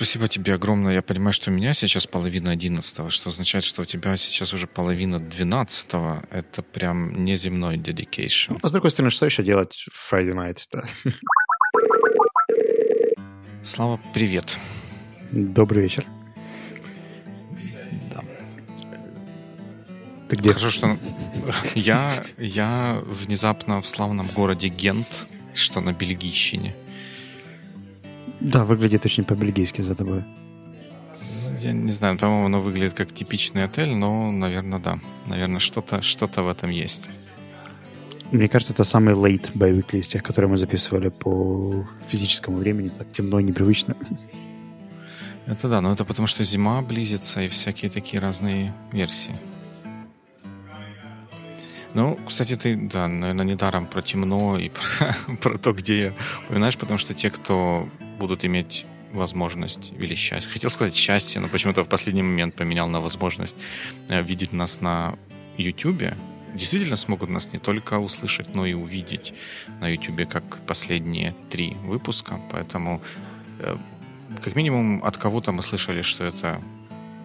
спасибо тебе огромное. Я понимаю, что у меня сейчас половина одиннадцатого, что означает, что у тебя сейчас уже половина двенадцатого. Это прям неземной dedication. Ну, а с другой стороны, что еще делать в Friday night? Да? Слава, привет. Добрый вечер. Да. Ты где? Хорошо, что я, я внезапно в славном городе Гент, что на Бельгийщине. Да, выглядит очень по-бельгийски за тобой. Я не знаю, по-моему, оно выглядит как типичный отель, но, наверное, да. Наверное, что-то что в этом есть. Мне кажется, это самый late боевик из тех, которые мы записывали по физическому времени. Так темно и непривычно. Это да, но это потому что зима близится и всякие такие разные версии. Ну, кстати, ты, да, наверное, недаром про темно и про, про то, где я упоминаешь, потому что те, кто будут иметь возможность или счастье. Хотел сказать счастье, но почему-то в последний момент поменял на возможность э, видеть нас на YouTube. Действительно смогут нас не только услышать, но и увидеть на YouTube, как последние три выпуска. Поэтому, э, как минимум, от кого-то мы слышали, что это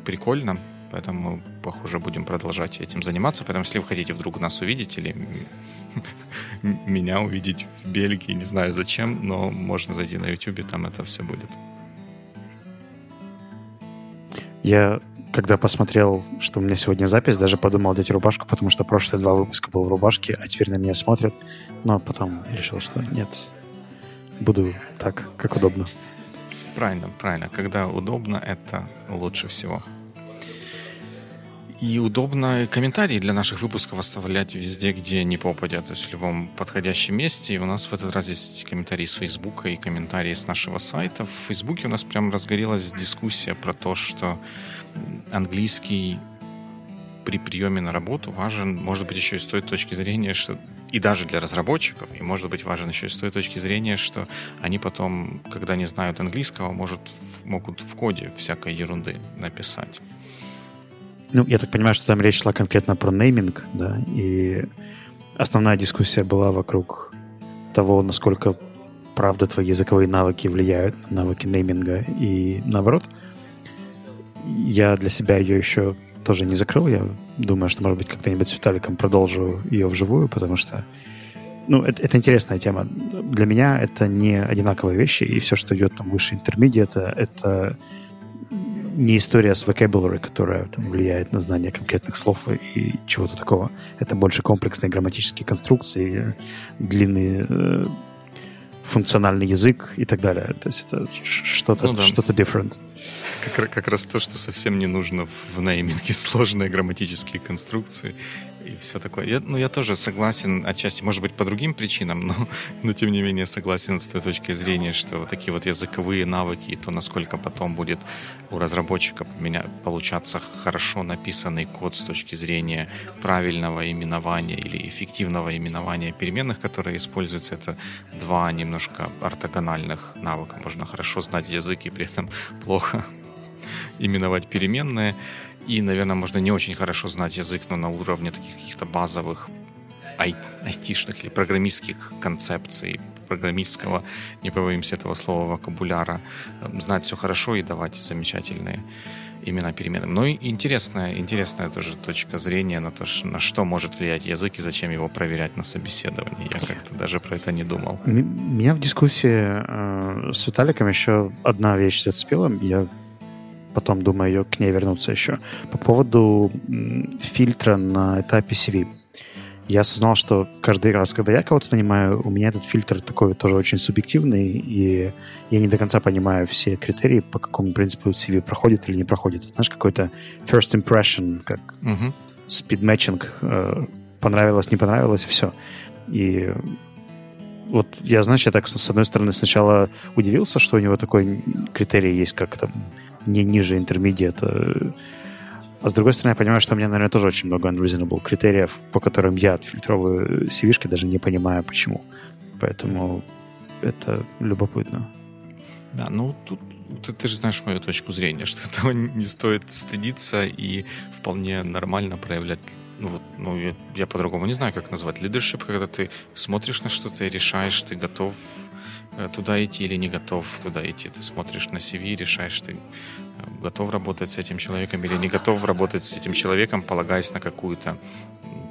прикольно, Поэтому мы, похоже, будем продолжать этим заниматься. Поэтому, если вы хотите вдруг нас увидеть или меня увидеть в Бельгии, не знаю зачем, но можно зайти на YouTube, там это все будет. Я, когда посмотрел, что у меня сегодня запись, даже подумал одеть рубашку, потому что прошлые два выпуска был в рубашке, а теперь на меня смотрят. Но потом решил, что нет, буду так, как удобно. Правильно, правильно. Когда удобно, это лучше всего. И удобно комментарии для наших выпусков оставлять везде, где не попадя, то есть в любом подходящем месте. И у нас в этот раз есть комментарии с Фейсбука и комментарии с нашего сайта. В Фейсбуке у нас прям разгорелась дискуссия про то, что английский при приеме на работу важен, может быть, еще и с той точки зрения, что и даже для разработчиков, и может быть важен еще и с той точки зрения, что они потом, когда не знают английского, может, могут в коде всякой ерунды написать. Ну, я так понимаю, что там речь шла конкретно про нейминг, да, и основная дискуссия была вокруг того, насколько правда твои языковые навыки влияют на навыки нейминга и наоборот. Я для себя ее еще тоже не закрыл. Я думаю, что, может быть, когда-нибудь с Виталиком продолжу ее вживую, потому что ну, это, это интересная тема. Для меня это не одинаковые вещи, и все, что идет там выше интермедиата, это не история с vocabulary, которая там, влияет на знание конкретных слов и чего-то такого. Это больше комплексные грамматические конструкции, длинный э, функциональный язык и так далее. То есть это что-то ну, да. что different. Как, как раз то, что совсем не нужно в нейминге, сложные грамматические конструкции и все такое. Я, ну, я тоже согласен отчасти, может быть, по другим причинам, но, но тем не менее согласен с той точки зрения, что вот такие вот языковые навыки, и то, насколько потом будет у разработчика меня получаться хорошо написанный код с точки зрения правильного именования или эффективного именования переменных, которые используются, это два немножко ортогональных навыка. Можно хорошо знать язык и при этом плохо именовать переменные. И, наверное, можно не очень хорошо знать язык, но на уровне таких каких-то базовых ай- айтишных или программистских концепций, программистского, не побоимся этого слова, вокабуляра, э, знать все хорошо и давать замечательные имена переменным. Ну и интересная, интересная тоже точка зрения на то, на что может влиять язык и зачем его проверять на собеседовании. Я как-то даже про это не думал. Меня в дискуссии э, с Виталиком еще одна вещь зацепила. Я потом думаю ее к ней вернуться еще. По поводу фильтра на этапе CV. Я осознал, что каждый раз, когда я кого-то нанимаю, у меня этот фильтр такой тоже очень субъективный, и я не до конца понимаю все критерии, по какому принципу CV проходит или не проходит. Знаешь, какой-то first impression, как uh-huh. speed matching, э, понравилось, не понравилось, и все. И вот я, знаешь, я так с одной стороны сначала удивился, что у него такой критерий есть, как там не ниже интермедиата. А с другой стороны, я понимаю, что у меня, наверное, тоже очень много unreasonable критериев, по которым я отфильтровываю cv даже не понимаю, почему. Поэтому это любопытно. Да, ну тут ты, ты же знаешь мою точку зрения, что этого не стоит стыдиться и вполне нормально проявлять ну, вот, ну я, я по-другому не знаю, как назвать leadership, когда ты смотришь на что-то и решаешь, ты готов туда идти или не готов туда идти. Ты смотришь на CV, решаешь, ты э, готов работать с этим человеком или не готов работать с этим человеком, полагаясь на какую-то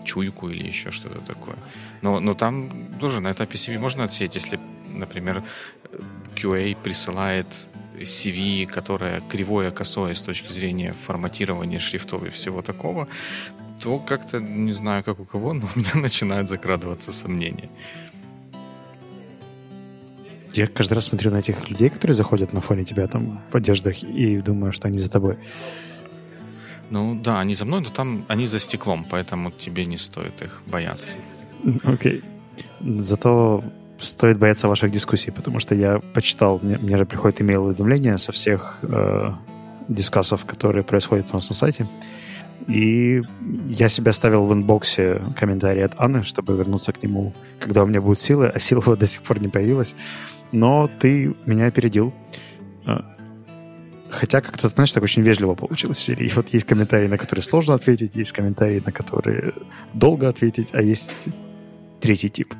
чуйку или еще что-то такое. Но, но там тоже на этапе CV можно отсеять, если, например, QA присылает CV, которое кривое, косое с точки зрения форматирования шрифтов и всего такого, то как-то, не знаю, как у кого, но у меня начинают закрадываться сомнения. Я каждый раз смотрю на этих людей, которые заходят на фоне тебя там в одеждах и думаю, что они за тобой. Ну да, они за мной, но там они за стеклом, поэтому тебе не стоит их бояться. Окей. Okay. Зато стоит бояться ваших дискуссий, потому что я почитал, мне, мне же приходит имейл уведомления со всех э, дискассов, которые происходят у нас на сайте. И я себя ставил в инбоксе комментарий от Анны, чтобы вернуться к нему, когда у меня будут силы, а сил до сих пор не появилась. Но ты меня опередил. А, хотя как-то, знаешь, так очень вежливо получилось. И вот есть комментарии, на которые сложно ответить, есть комментарии, на которые долго ответить, а есть третий тип.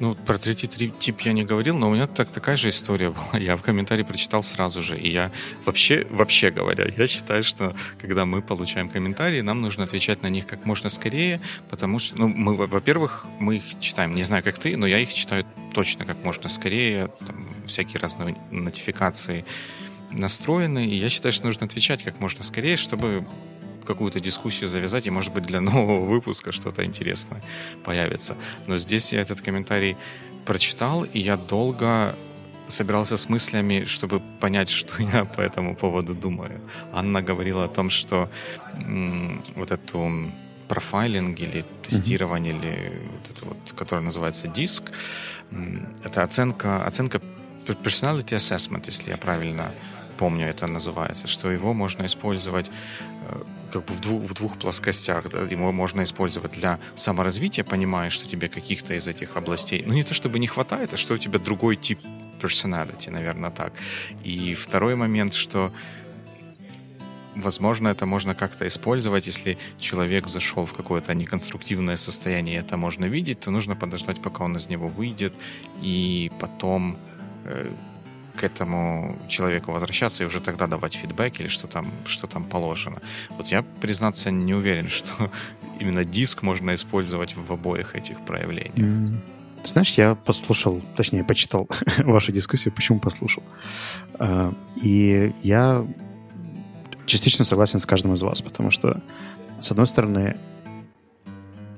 Ну, про третий тип я не говорил, но у меня так, такая же история была. Я в комментарии прочитал сразу же. И я вообще, вообще говоря, я считаю, что когда мы получаем комментарии, нам нужно отвечать на них как можно скорее, потому что, ну, мы, во-первых, мы их читаем, не знаю, как ты, но я их читаю точно как можно скорее, там, всякие разные нотификации настроены, и я считаю, что нужно отвечать как можно скорее, чтобы какую-то дискуссию завязать, и, может быть, для нового выпуска что-то интересное появится. Но здесь я этот комментарий прочитал, и я долго собирался с мыслями, чтобы понять, что я по этому поводу думаю. Анна говорила о том, что м, вот эту профайлинг или тестирование, mm-hmm. или вот это вот, которое называется диск, это оценка, оценка personality assessment, если я правильно помню, это называется, что его можно использовать э, как бы в двух, в двух плоскостях. Да? Его можно использовать для саморазвития, понимая, что тебе каких-то из этих областей, ну не то чтобы не хватает, а что у тебя другой тип personality, наверное, так. И второй момент, что возможно, это можно как-то использовать, если человек зашел в какое-то неконструктивное состояние, это можно видеть, то нужно подождать, пока он из него выйдет, и потом э, к этому человеку возвращаться и уже тогда давать фидбэк или что там, что там положено. Вот я, признаться, не уверен, что именно диск можно использовать в обоих этих проявлениях. Mm. Знаешь, я послушал, точнее, почитал вашу дискуссию, почему послушал. А, и я частично согласен с каждым из вас, потому что, с одной стороны,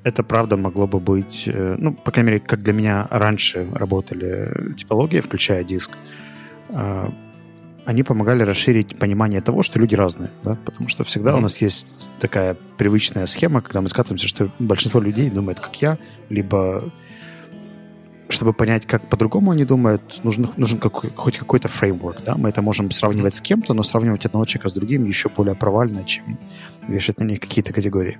это правда могло бы быть, э, ну, по крайней мере, как для меня раньше работали типологии, включая диск, они помогали расширить понимание того, что люди разные, да? потому что всегда mm-hmm. у нас есть такая привычная схема, когда мы скатываемся, что большинство людей думает, как я, либо чтобы понять, как по-другому они думают, нужен, нужен какой, хоть какой-то фреймворк. Да? Мы это можем сравнивать с кем-то, но сравнивать одного человека с другим еще более провально, чем вешать на них какие-то категории.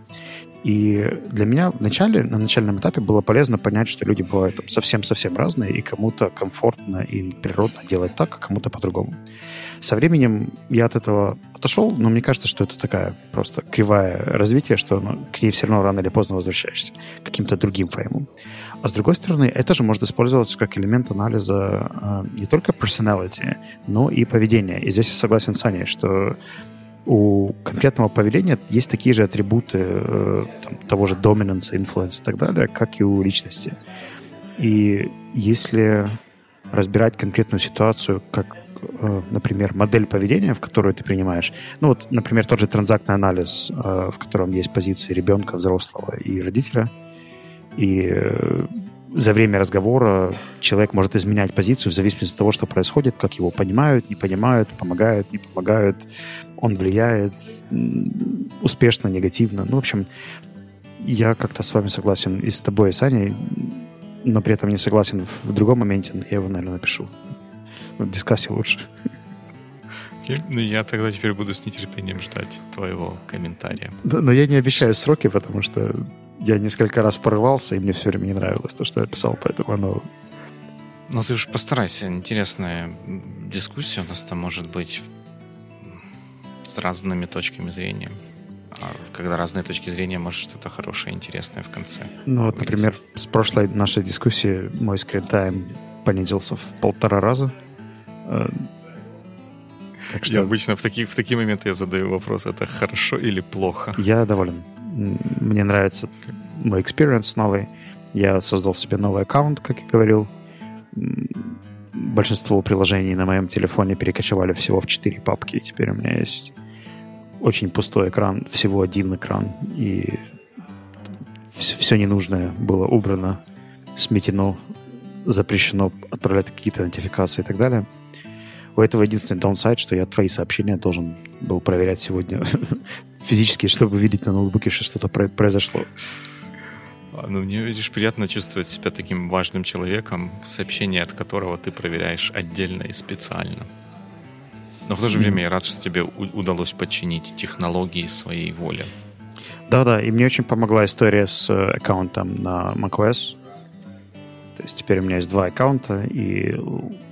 И для меня в начале, на начальном этапе было полезно понять, что люди бывают совсем-совсем разные, и кому-то комфортно и природно делать так, а кому-то по-другому. Со временем я от этого отошел, но мне кажется, что это такая просто кривая развитие, что ну, к ней все равно рано или поздно возвращаешься каким-то другим фреймом. А с другой стороны, это же может использоваться как элемент анализа э, не только personality, но и поведения. И здесь я согласен с Аней, что у конкретного поведения есть такие же атрибуты э, там, того же dominance, influence и так далее, как и у личности. И если разбирать конкретную ситуацию, как, э, например, модель поведения, в которую ты принимаешь, ну вот, например, тот же транзактный анализ, э, в котором есть позиции ребенка, взрослого и родителя, и за время разговора человек может изменять позицию в зависимости от того, что происходит, как его понимают, не понимают, помогают, не помогают, он влияет успешно, негативно. Ну, в общем, я как-то с вами согласен и с тобой, и с Аней, но при этом не согласен в другом моменте. Я его, наверное, напишу. В дискассе лучше. Ну, я тогда теперь буду с нетерпением ждать твоего комментария. Но, но я не обещаю сроки, потому что я несколько раз порывался, и мне все время не нравилось то, что я писал, поэтому оно... Ну, ты уж постарайся. Интересная дискуссия у нас там может быть с разными точками зрения. А когда разные точки зрения, может что-то хорошее, интересное в конце. Ну вот, например, с прошлой нашей дискуссии мой скрин-тайм понизился в полтора раза. Э, так что... Я обычно в такие, в такие моменты я задаю вопрос, это хорошо или плохо? Я доволен. Мне нравится мой experience новый. Я создал себе новый аккаунт, как я говорил. Большинство приложений на моем телефоне перекочевали всего в 4 папки. Теперь у меня есть очень пустой экран, всего один экран. И все ненужное было убрано, сметено, запрещено отправлять какие-то нотификации и так далее. У этого единственный даунсайд, что я твои сообщения должен был проверять сегодня физически, чтобы видеть на ноутбуке, что что-то произошло. А, ну, мне, видишь, приятно чувствовать себя таким важным человеком, сообщение от которого ты проверяешь отдельно и специально. Но в то же время я рад, что тебе удалось подчинить технологии своей воле. Да-да, и мне очень помогла история с э, аккаунтом на macOS. То есть теперь у меня есть два аккаунта, и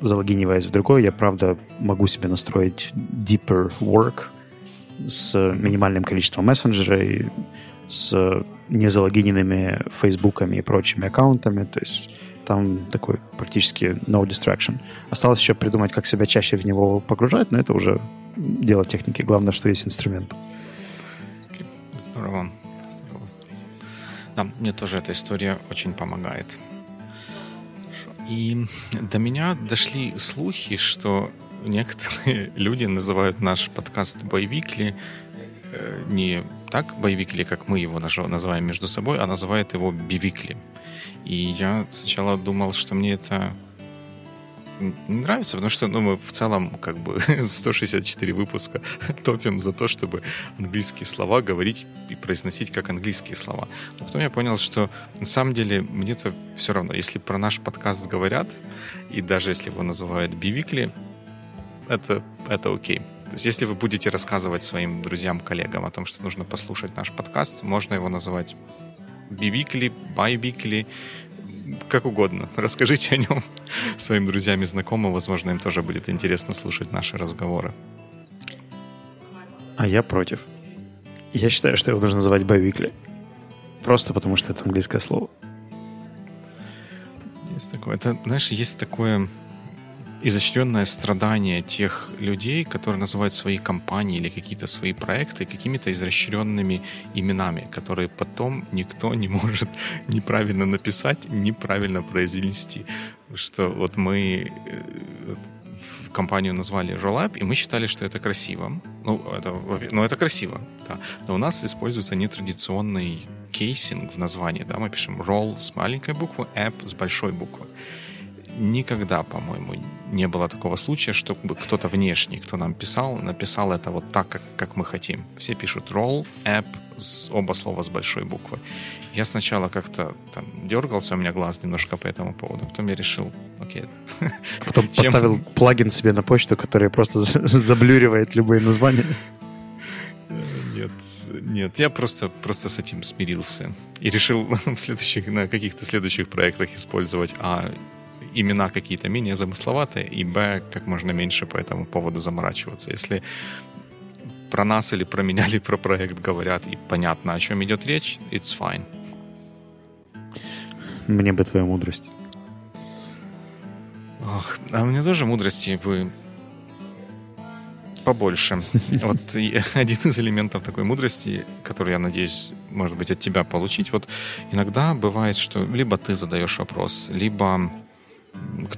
залогиниваясь в другой, я, правда, могу себе настроить deeper work с минимальным количеством мессенджера и с незалогиненными фейсбуками и прочими аккаунтами. То есть там такой практически no distraction. Осталось еще придумать, как себя чаще в него погружать, но это уже дело техники. Главное, что есть инструмент. Здорово. Здорово, здорово. Да, мне тоже эта история очень помогает. И до меня дошли слухи, что некоторые люди называют наш подкаст «Боевикли» э, не так «Боевикли», как мы его называем между собой, а называют его «Бивикли». И я сначала думал, что мне это не нравится, потому что ну, мы в целом как бы 164 выпуска топим за то, чтобы английские слова говорить и произносить как английские слова. Но потом я понял, что на самом деле мне это все равно. Если про наш подкаст говорят, и даже если его называют бивикли, это, это окей. То есть если вы будете рассказывать своим друзьям, коллегам о том, что нужно послушать наш подкаст, можно его называть бивикли, байбикли, как угодно. Расскажите о нем своим друзьям и знакомым. Возможно, им тоже будет интересно слушать наши разговоры. А я против. Я считаю, что его нужно называть боевикли. Просто потому, что это английское слово. Есть такое. Это, знаешь, есть такое изощренное страдание тех людей, которые называют свои компании или какие-то свои проекты какими-то изощренными именами, которые потом никто не может неправильно написать, неправильно произнести. Что вот мы э, компанию назвали Rollup, и мы считали, что это красиво. Ну, это, ну, это красиво, да. Но у нас используется нетрадиционный кейсинг в названии, да, мы пишем roll с маленькой буквы, app с большой буквы никогда, по-моему, не было такого случая, чтобы кто-то внешний, кто нам писал, написал это вот так, как, как мы хотим. Все пишут roll, app, с, оба слова с большой буквы. Я сначала как-то там дергался, у меня глаз немножко по этому поводу, потом я решил, окей. Потом Чем... поставил плагин себе на почту, который просто заблюривает любые названия. Нет, нет, я просто, просто с этим смирился. И решил в следующих, на каких-то следующих проектах использовать А имена какие-то менее замысловатые, и б, как можно меньше по этому поводу заморачиваться. Если про нас или про меня или про проект говорят, и понятно, о чем идет речь, it's fine. Мне бы твоя мудрость. Ох, а у меня тоже мудрости бы побольше. Вот один из элементов такой мудрости, который я надеюсь, может быть, от тебя получить. Вот иногда бывает, что либо ты задаешь вопрос, либо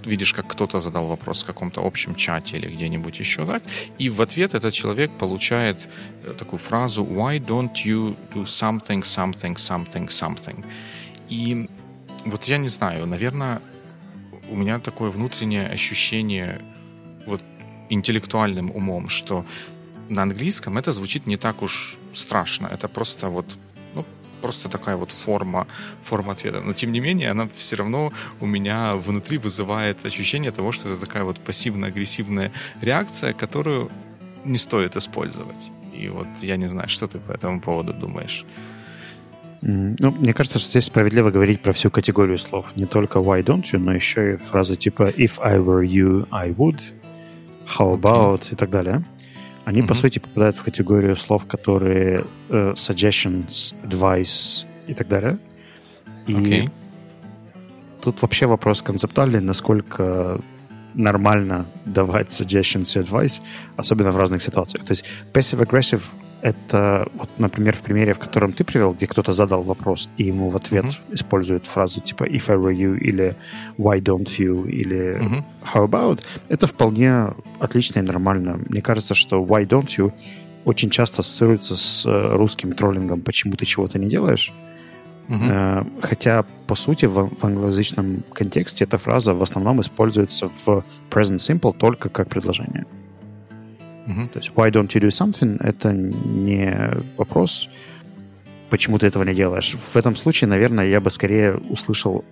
видишь, как кто-то задал вопрос в каком-то общем чате или где-нибудь еще так, и в ответ этот человек получает э, такую фразу «Why don't you do something, something, something, something?» И вот я не знаю, наверное, у меня такое внутреннее ощущение вот интеллектуальным умом, что на английском это звучит не так уж страшно. Это просто вот просто такая вот форма, форма ответа. Но тем не менее, она все равно у меня внутри вызывает ощущение того, что это такая вот пассивно-агрессивная реакция, которую не стоит использовать. И вот я не знаю, что ты по этому поводу думаешь. Ну, мне кажется, что здесь справедливо говорить про всю категорию слов. Не только why don't you, но еще и фразы типа if I were you, I would, how about okay. и так далее они, mm-hmm. по сути, попадают в категорию слов, которые uh, suggestions, advice и так далее. И okay. тут вообще вопрос концептуальный, насколько нормально давать suggestions и advice, особенно в разных ситуациях. То есть passive-aggressive — это, вот, например, в примере, в котором ты привел, где кто-то задал вопрос, и ему в ответ mm-hmm. используют фразу типа «if I were you» или «why don't you» или mm-hmm. «how about», это вполне отлично и нормально. Мне кажется, что «why don't you» очень часто ассоциируется с э, русским троллингом «почему ты чего-то не делаешь?», Uh-huh. Хотя, по сути, в, в англоязычном контексте эта фраза в основном используется в present simple только как предложение. Uh-huh. То есть why don't you do something — это не вопрос, почему ты этого не делаешь. В этом случае, наверное, я бы скорее услышал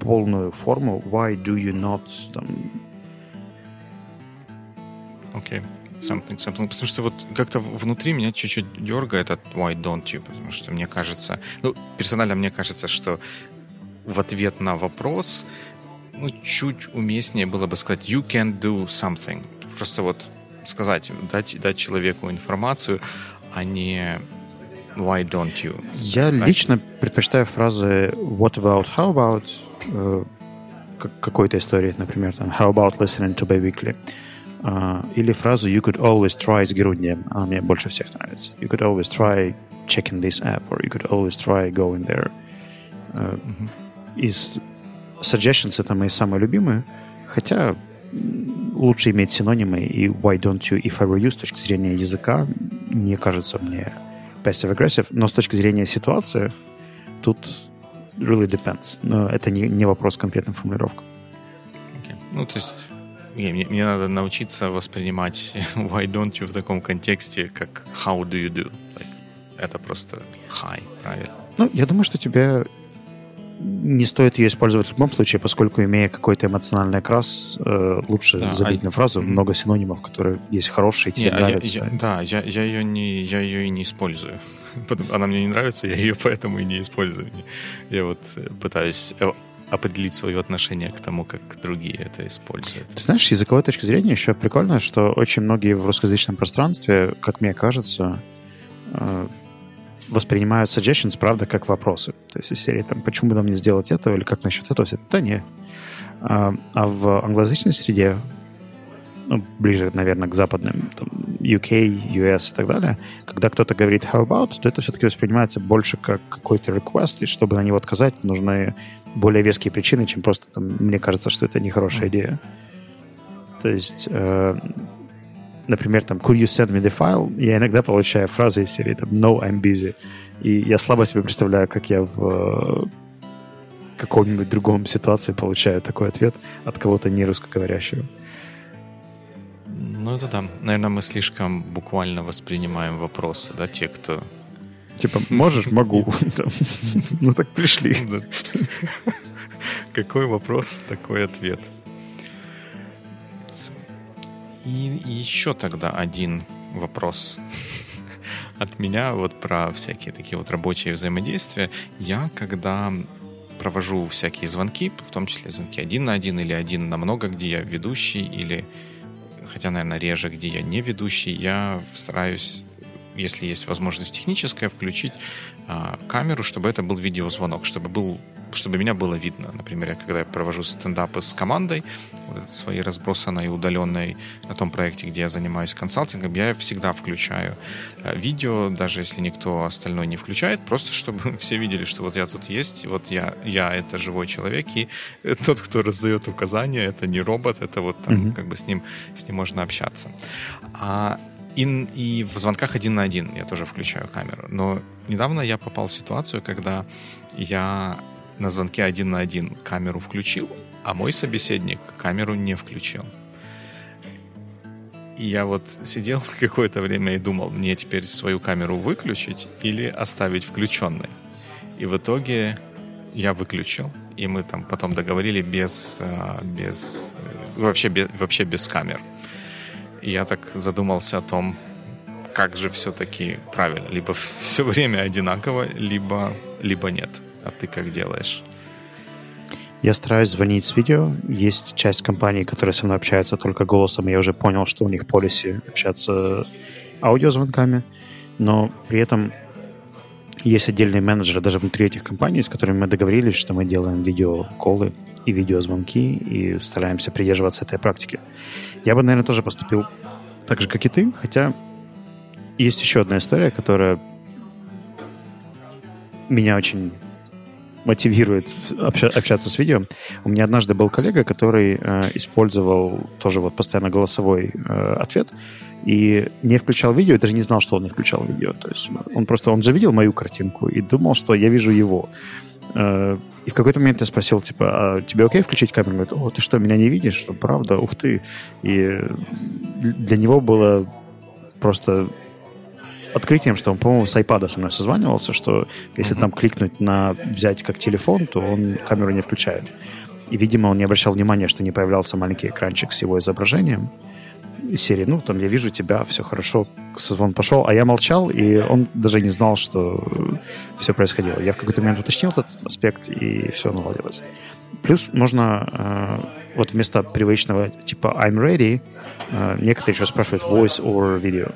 полную форму why do you not там... Окей. Okay something, something. Потому что вот как-то внутри меня чуть-чуть дергает от why don't you, потому что мне кажется, ну, персонально мне кажется, что в ответ на вопрос ну, чуть уместнее было бы сказать you can do something. Просто вот сказать, дать, дать человеку информацию, а не why don't you. Я а... лично предпочитаю фразы what about, how about, э, какой-то истории, например, там, how about listening to Weekly. Uh, или фразу you could always try с герунdiем. Она мне больше всех нравится. You could always try checking this app, or you could always try going there. Uh, mm-hmm. Из suggestions это мои самые любимые, хотя лучше иметь синонимы, и why don't you, if I were you, с точки зрения языка, не кажется мне passive-aggressive, но с точки зрения ситуации, тут really depends. Но это не, не вопрос конкретной формулировки. Okay. Ну, то есть не, мне, мне надо научиться воспринимать why don't you в таком контексте, как how do you do. Like, это просто hi, правильно? Ну, я думаю, что тебе не стоит ее использовать в любом случае, поскольку, имея какой-то эмоциональный окрас, э, лучше да, забить а... на фразу много синонимов, которые есть хорошие, тебе не, а нравятся. Я, я, да, я, я, ее не, я ее и не использую. Она мне не нравится, я ее поэтому и не использую. Я вот пытаюсь определить свое отношение к тому, как другие это используют. Ты знаешь, с языковой точки зрения еще прикольно, что очень многие в русскоязычном пространстве, как мне кажется, э, воспринимают suggestions, правда, как вопросы. То есть из серии там, почему бы нам не сделать это, или как насчет этого? Да не. А, а в англоязычной среде, ну, ближе, наверное, к западным, там, UK, US и так далее, когда кто-то говорит how about, то это все-таки воспринимается больше как какой-то request, и чтобы на него отказать, нужны более веские причины, чем просто там, мне кажется, что это нехорошая идея. То есть, э, например, там, could you send me the file? Я иногда получаю фразы из серии там, no, I'm busy. И я слабо себе представляю, как я в каком-нибудь другом ситуации получаю такой ответ от кого-то не русскоговорящего. Ну, это да. Наверное, мы слишком буквально воспринимаем вопросы, да, те, кто Типа, можешь? Могу. Ну так пришли. Какой вопрос, такой ответ. И еще тогда один вопрос от меня вот про всякие такие вот рабочие взаимодействия. Я, когда провожу всякие звонки, в том числе звонки один на один или один на много, где я ведущий, или, хотя, наверное, реже, где я не ведущий, я стараюсь если есть возможность техническая, включить а, камеру, чтобы это был видеозвонок, чтобы был чтобы меня было видно. Например, я, когда я провожу стендапы с командой, вот своей разбросанной и удаленной на том проекте, где я занимаюсь консалтингом, я всегда включаю а, видео, даже если никто остальной не включает, просто чтобы все видели, что вот я тут есть, вот я, я это живой человек, и тот, кто раздает указания, это не робот, это вот там mm-hmm. как бы с ним, с ним можно общаться. А и, и в звонках один на один я тоже включаю камеру. Но недавно я попал в ситуацию, когда я на звонке один на один камеру включил, а мой собеседник камеру не включил. И я вот сидел какое-то время и думал, мне теперь свою камеру выключить или оставить включенной. И в итоге я выключил, и мы там потом договорили без, а, без вообще без, вообще без камер. И я так задумался о том, как же все-таки правильно. Либо все время одинаково, либо, либо нет. А ты как делаешь? Я стараюсь звонить с видео. Есть часть компаний, которые со мной общаются только голосом. Я уже понял, что у них полиси общаться аудиозвонками. Но при этом есть отдельные менеджеры даже внутри этих компаний, с которыми мы договорились, что мы делаем видеоколы и видеозвонки и стараемся придерживаться этой практики. Я бы, наверное, тоже поступил так же, как и ты, хотя есть еще одна история, которая меня очень мотивирует общаться с видео. У меня однажды был коллега, который э, использовал тоже вот постоянно голосовой э, ответ и не включал видео, и даже не знал, что он не включал видео. То есть он просто, он же видел мою картинку и думал, что я вижу его. Э, и в какой-то момент я спросил, типа, а тебе окей включить камеру? Он говорит, о, ты что, меня не видишь? Что, правда? Ух ты. И для него было просто открытием, что он, по-моему, с iPad со мной созванивался, что если mm-hmm. там кликнуть на взять как телефон, то он камеру не включает. И, видимо, он не обращал внимания, что не появлялся маленький экранчик с его изображением серии, ну, там, я вижу тебя, все хорошо, созвон пошел, а я молчал, и он даже не знал, что все происходило. Я в какой-то момент уточнил этот аспект, и все наладилось. Плюс можно э, вот вместо привычного типа I'm ready, э, некоторые еще спрашивают voice or video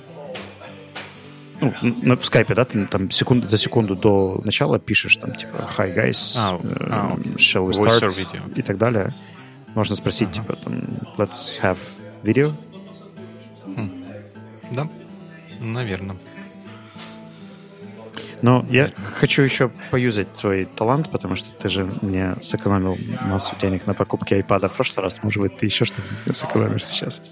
ну, на в скайпе, да, ты там секунд, за секунду до начала пишешь там типа hi guys, а, uh, а, okay. shall we start и так далее. Можно спросить uh-huh. типа там let's have video. Хм. Да, наверное. Но я хочу еще поюзать свой талант, потому что ты же мне сэкономил массу денег на покупке iPad в прошлый раз. Может быть, ты еще что-то сэкономишь сейчас.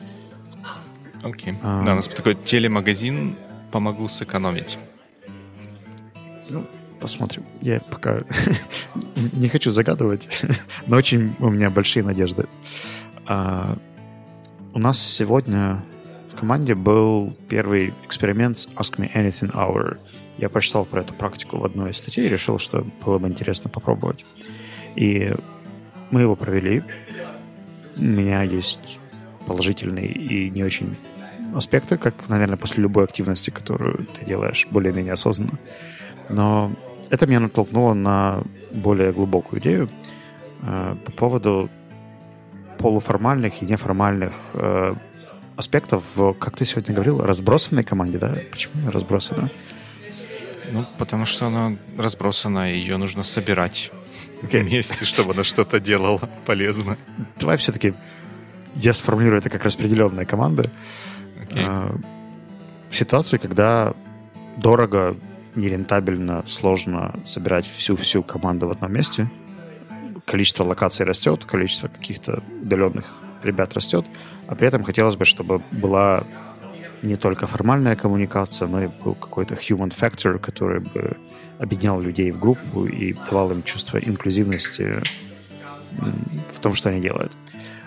Окей. Okay. А, да, у нас такой телемагазин помогу сэкономить? Ну, посмотрим. Я пока не хочу загадывать, но очень у меня большие надежды. А, у нас сегодня в команде был первый эксперимент с Ask Me Anything Hour. Я прочитал про эту практику в одной из статей и решил, что было бы интересно попробовать. И мы его провели. У меня есть положительный и не очень аспекты, как, наверное, после любой активности, которую ты делаешь более-менее осознанно. Но это меня натолкнуло на более глубокую идею э, по поводу полуформальных и неформальных э, аспектов в, как ты сегодня говорил, разбросанной команде, да? Почему разбросана? Ну, потому что она разбросана, и ее нужно собирать okay. вместе, чтобы она что-то делала полезно. Давай все-таки я сформулирую это как распределенная команда. Okay. В ситуации, когда дорого, нерентабельно, сложно собирать всю-всю команду в одном месте, количество локаций растет, количество каких-то удаленных ребят растет, а при этом хотелось бы, чтобы была не только формальная коммуникация, но и был какой-то human factor, который бы объединял людей в группу и давал им чувство инклюзивности в том, что они делают.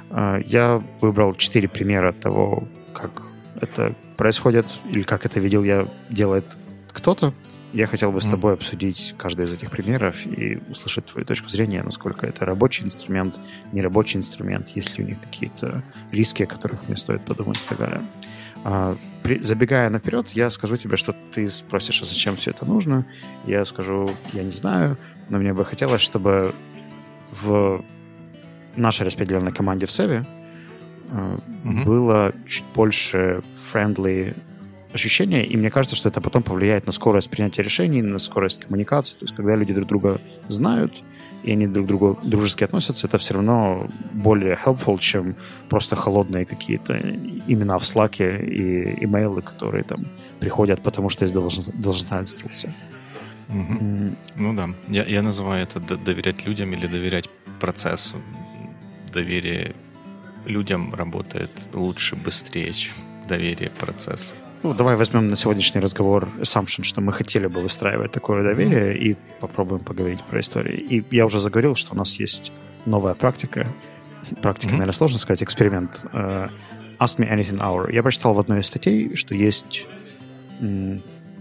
А, я выбрал четыре примера того, как это происходит, или как это видел я, делает кто-то. Я хотел бы с тобой обсудить каждый из этих примеров и услышать твою точку зрения, насколько это рабочий инструмент, нерабочий инструмент, есть ли у них какие-то риски, о которых мне стоит подумать и так далее. А, забегая наперед, я скажу тебе, что ты спросишь, а зачем все это нужно. Я скажу, я не знаю, но мне бы хотелось, чтобы в нашей распределенной команде в Севе угу. было чуть больше friendly ощущения, и мне кажется, что это потом повлияет на скорость принятия решений, на скорость коммуникации. То есть, когда люди друг друга знают, и они друг к другу дружески относятся, это все равно более helpful, чем просто холодные какие-то имена в Slack и имейлы, которые там приходят, потому что есть должна, должна инструкция. Угу. Mm. Ну да, я, я называю это доверять людям или доверять процессу. Доверие людям работает лучше, быстрее, чем доверие процессу. Ну, давай возьмем на сегодняшний разговор assumption, что мы хотели бы выстраивать такое доверие и попробуем поговорить про истории. И я уже заговорил, что у нас есть новая практика. Практика, mm-hmm. наверное, сложно сказать, эксперимент. Uh, Ask Me Anything Hour. Я прочитал в одной из статей, что есть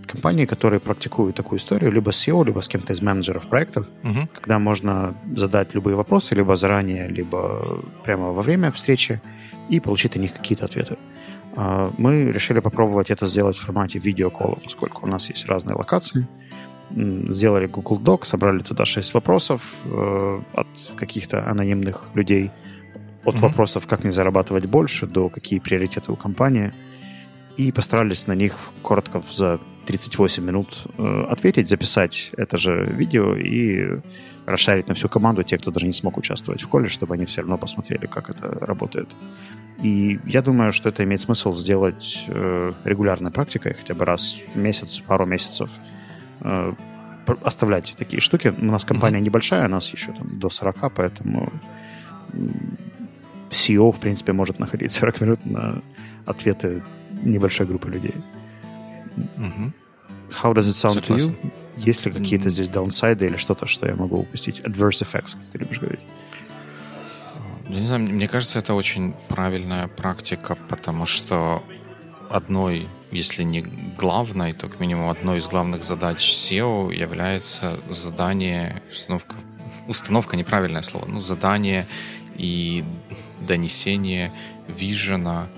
компании, которые практикуют такую историю, либо с SEO, либо с кем-то из менеджеров проектов, угу. когда можно задать любые вопросы, либо заранее, либо прямо во время встречи и получить на них какие-то ответы. А, мы решили попробовать это сделать в формате видеокола, поскольку у нас есть разные локации. Сделали Google Doc, собрали туда шесть вопросов э, от каких-то анонимных людей, от mm вопросов, как мне зарабатывать больше, до какие приоритеты у компании, и постарались на них коротко за 38 минут э, ответить, записать это же видео и расшарить на всю команду те, кто даже не смог участвовать в коле, чтобы они все равно посмотрели, как это работает. И я думаю, что это имеет смысл сделать э, регулярной практикой, хотя бы раз в месяц, пару месяцев э, оставлять такие штуки. У нас компания mm-hmm. небольшая, у нас еще там до 40, поэтому CEO, в принципе, может находить 40 минут на ответы небольшой группы людей. Mm-hmm. How does it sound Согласен. to you? Есть ли какие-то здесь даунсайды или что-то, что я могу упустить? Adverse effects, как ты любишь говорить. Я не знаю, мне кажется, это очень правильная практика, потому что одной, если не главной, то как минимум одной из главных задач SEO является задание, установка, установка неправильное слово, ну, задание и донесение вижена,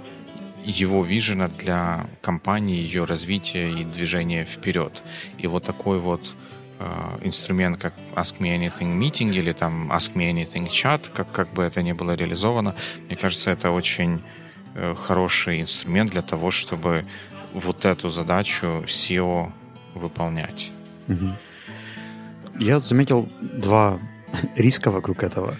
его вижена для компании, ее развития и движения вперед. И вот такой вот э, инструмент, как Ask Me Anything Meeting или там Ask Me Anything Chat, как, как бы это ни было реализовано, мне кажется, это очень э, хороший инструмент для того, чтобы вот эту задачу SEO выполнять. Угу. Я заметил два риска вокруг этого.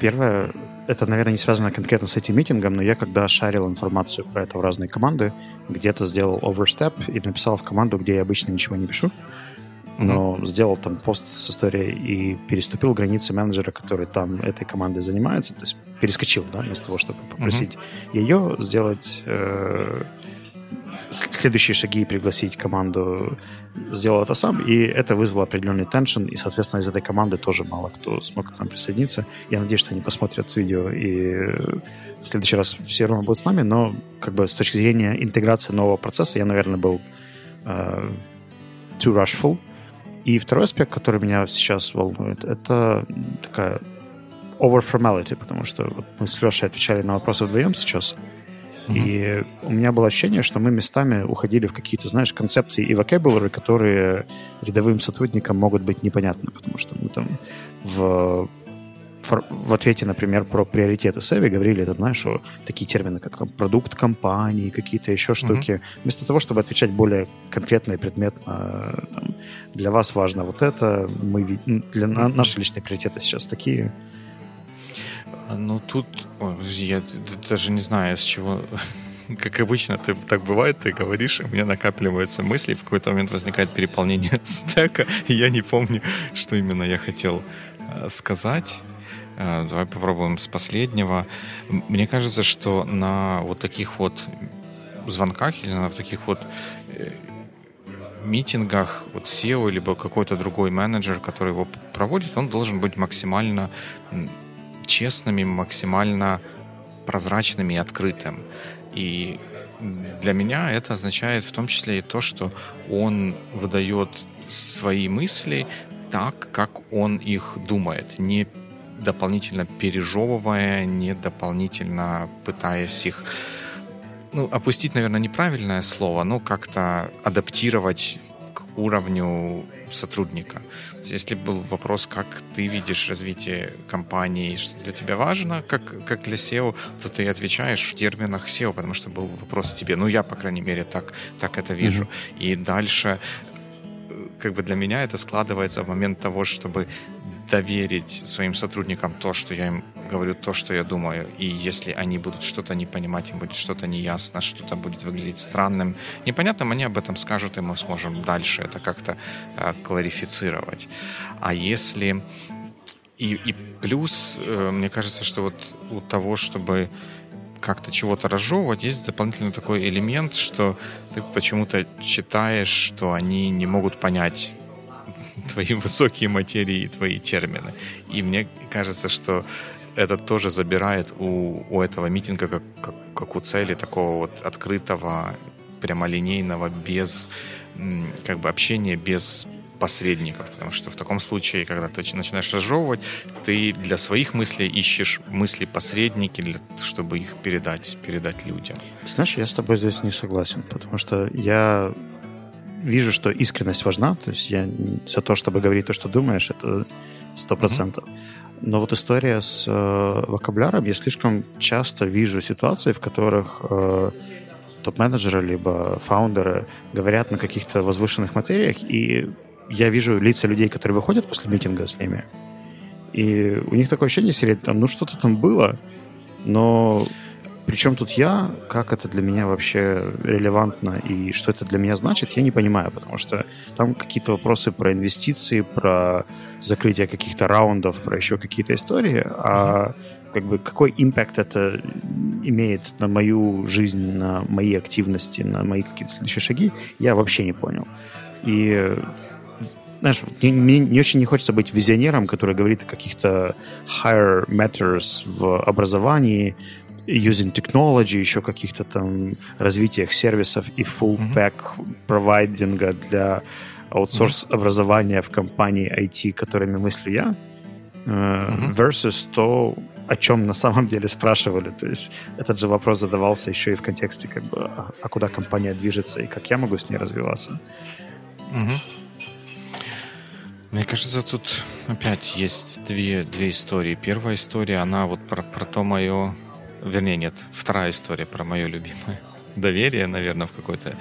Первое, это, наверное, не связано конкретно с этим митингом, но я когда шарил информацию про это в разные команды, где-то сделал overstep и написал в команду, где я обычно ничего не пишу, но mm-hmm. сделал там пост с историей и переступил границы менеджера, который там этой командой занимается, то есть перескочил, да, вместо того, чтобы попросить mm-hmm. ее сделать э, следующие шаги и пригласить команду, сделал это сам, и это вызвало определенный теншн, и, соответственно, из этой команды тоже мало кто смог к нам присоединиться. Я надеюсь, что они посмотрят видео, и в следующий раз все равно будут с нами, но как бы с точки зрения интеграции нового процесса я, наверное, был uh, too rushful. И второй аспект, который меня сейчас волнует, это такая over formality, потому что вот мы с Лешей отвечали на вопросы вдвоем сейчас, и у меня было ощущение, что мы местами уходили в какие-то, знаешь, концепции и vocabulary, которые рядовым сотрудникам могут быть непонятны, потому что мы там в в ответе, например, про приоритеты Севи говорили, это, знаешь, что такие термины, как там продукт компании, какие-то еще штуки. Mm-hmm. Вместо того, чтобы отвечать более конкретно и предметно, там, для вас важно вот это, мы для mm-hmm. наши личные приоритеты сейчас такие. Ну, тут, ой, я даже не знаю, с чего... Как обычно, ты, так бывает, ты говоришь, у меня накапливаются мысли, в какой-то момент возникает переполнение стека, и я не помню, что именно я хотел э, сказать. Э, давай попробуем с последнего. Мне кажется, что на вот таких вот звонках или на таких вот э, митингах вот SEO либо какой-то другой менеджер, который его проводит, он должен быть максимально честными, максимально прозрачными и открытым. И для меня это означает в том числе и то, что он выдает свои мысли так, как он их думает, не дополнительно пережевывая, не дополнительно пытаясь их ну, опустить, наверное, неправильное слово, но как-то адаптировать уровню сотрудника. Если был вопрос, как ты видишь развитие компании, что для тебя важно, как, как для SEO, то ты отвечаешь в терминах SEO, потому что был вопрос тебе. Ну, я, по крайней мере, так, так это вижу. Mm-hmm. И дальше э, как бы для меня это складывается в момент того, чтобы доверить своим сотрудникам то, что я им говорю, то, что я думаю. И если они будут что-то не понимать, им будет что-то неясно, что-то будет выглядеть странным, непонятным, они об этом скажут, и мы сможем дальше это как-то э, кларифицировать. А если... И, и плюс, э, мне кажется, что вот у того, чтобы как-то чего-то разжевывать, есть дополнительный такой элемент, что ты почему-то читаешь, что они не могут понять твои высокие материи, твои термины. И мне кажется, что это тоже забирает у, у этого митинга как, как, как у цели такого вот открытого, прямолинейного, без как бы общения, без посредников, потому что в таком случае, когда ты начинаешь разжевывать, ты для своих мыслей ищешь мысли посредники, для, чтобы их передать, передать людям. Знаешь, я с тобой здесь не согласен, потому что я вижу, что искренность важна, то есть я за то, чтобы говорить то, что думаешь, это сто процентов. Но вот история с э, вокабуляром, я слишком часто вижу ситуации, в которых э, топ-менеджеры, либо фаундеры говорят на каких-то возвышенных материях, и я вижу лица людей, которые выходят после митинга с ними, и у них такое ощущение, серии, там, ну что-то там было, но причем тут я, как это для меня вообще релевантно и что это для меня значит, я не понимаю, потому что там какие-то вопросы про инвестиции, про закрытие каких-то раундов, про еще какие-то истории, а как бы какой импакт это имеет на мою жизнь, на мои активности, на мои какие-то следующие шаги, я вообще не понял. И знаешь, мне не очень не хочется быть визионером, который говорит о каких-то higher matters в образовании, using technology, еще каких-то там развитиях сервисов и full pack провайдинга для аутсорс образования в компании IT, которыми мыслю я, uh-huh. versus то, о чем на самом деле спрашивали. То есть этот же вопрос задавался еще и в контексте, как бы, а, а куда компания движется и как я могу с ней развиваться. Угу. Мне кажется, тут опять есть две, две истории. Первая история, она вот про, про то мое... Вернее, нет, вторая история про мое любимое доверие, наверное, в какой-то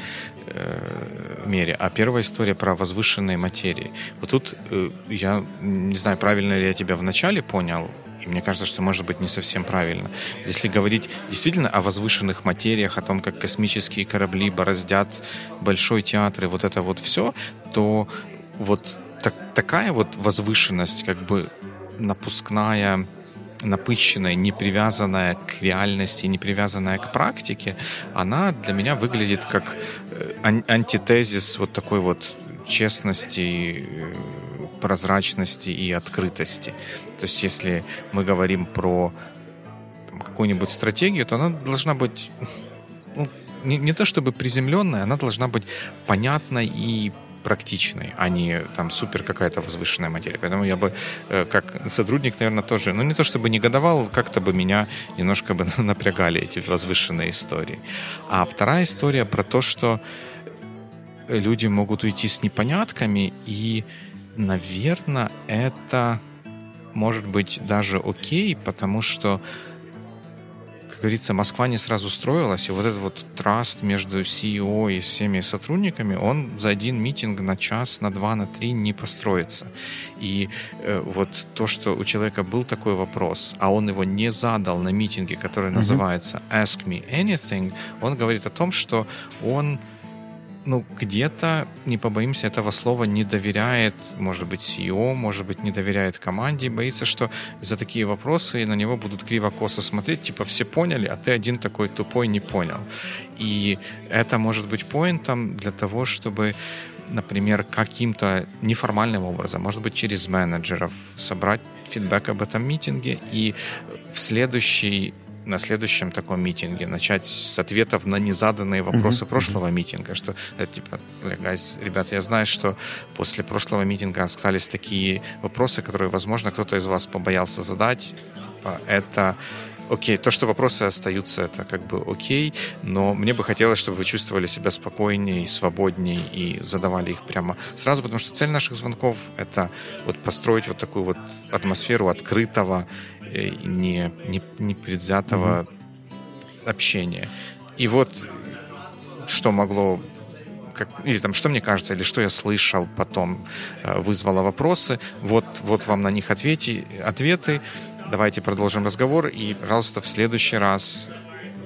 э, мере. А первая история про возвышенные материи. Вот тут э, я не знаю, правильно ли я тебя вначале понял, и мне кажется, что может быть не совсем правильно. Если говорить действительно о возвышенных материях, о том, как космические корабли бороздят большой театр и вот это вот все, то вот так, такая вот возвышенность, как бы напускная, напыщенная, не привязанная к реальности, не привязанная к практике, она для меня выглядит как э, антитезис вот такой вот честности, э, прозрачности и открытости. То есть если мы говорим про какую-нибудь стратегию, то она должна быть ну, не, не то чтобы приземленная, она должна быть понятной и практичной, а не там супер какая-то возвышенная материя. Поэтому я бы э, как сотрудник, наверное, тоже, ну не то чтобы негодовал, как-то бы меня немножко бы напрягали эти возвышенные истории. А вторая история про то, что люди могут уйти с непонятками, и, наверное, это может быть даже окей, потому что говорится, Москва не сразу строилась, и вот этот вот траст между CEO и всеми сотрудниками, он за один митинг на час, на два, на три не построится. И э, вот то, что у человека был такой вопрос, а он его не задал на митинге, который называется Ask Me Anything, он говорит о том, что он ну, где-то, не побоимся этого слова, не доверяет, может быть, CEO, может быть, не доверяет команде, боится, что за такие вопросы на него будут криво-косо смотреть, типа, все поняли, а ты один такой тупой не понял. И это может быть поинтом для того, чтобы например, каким-то неформальным образом, может быть, через менеджеров, собрать фидбэк об этом митинге и в следующий на следующем таком митинге начать с ответов на незаданные вопросы mm-hmm. прошлого mm-hmm. митинга, что э, типа, guys, ребята, я знаю, что после прошлого митинга остались такие вопросы, которые, возможно, кто-то из вас побоялся задать. Типа, это окей, то, что вопросы остаются, это как бы окей, но мне бы хотелось, чтобы вы чувствовали себя спокойнее, свободнее и задавали их прямо сразу, потому что цель наших звонков — это вот построить вот такую вот атмосферу открытого, э, не, не, не предвзятого mm-hmm. общения. И вот что могло как, или там, что мне кажется, или что я слышал потом, э, вызвало вопросы. Вот, вот вам на них ответи, ответы давайте продолжим разговор, и, пожалуйста, в следующий раз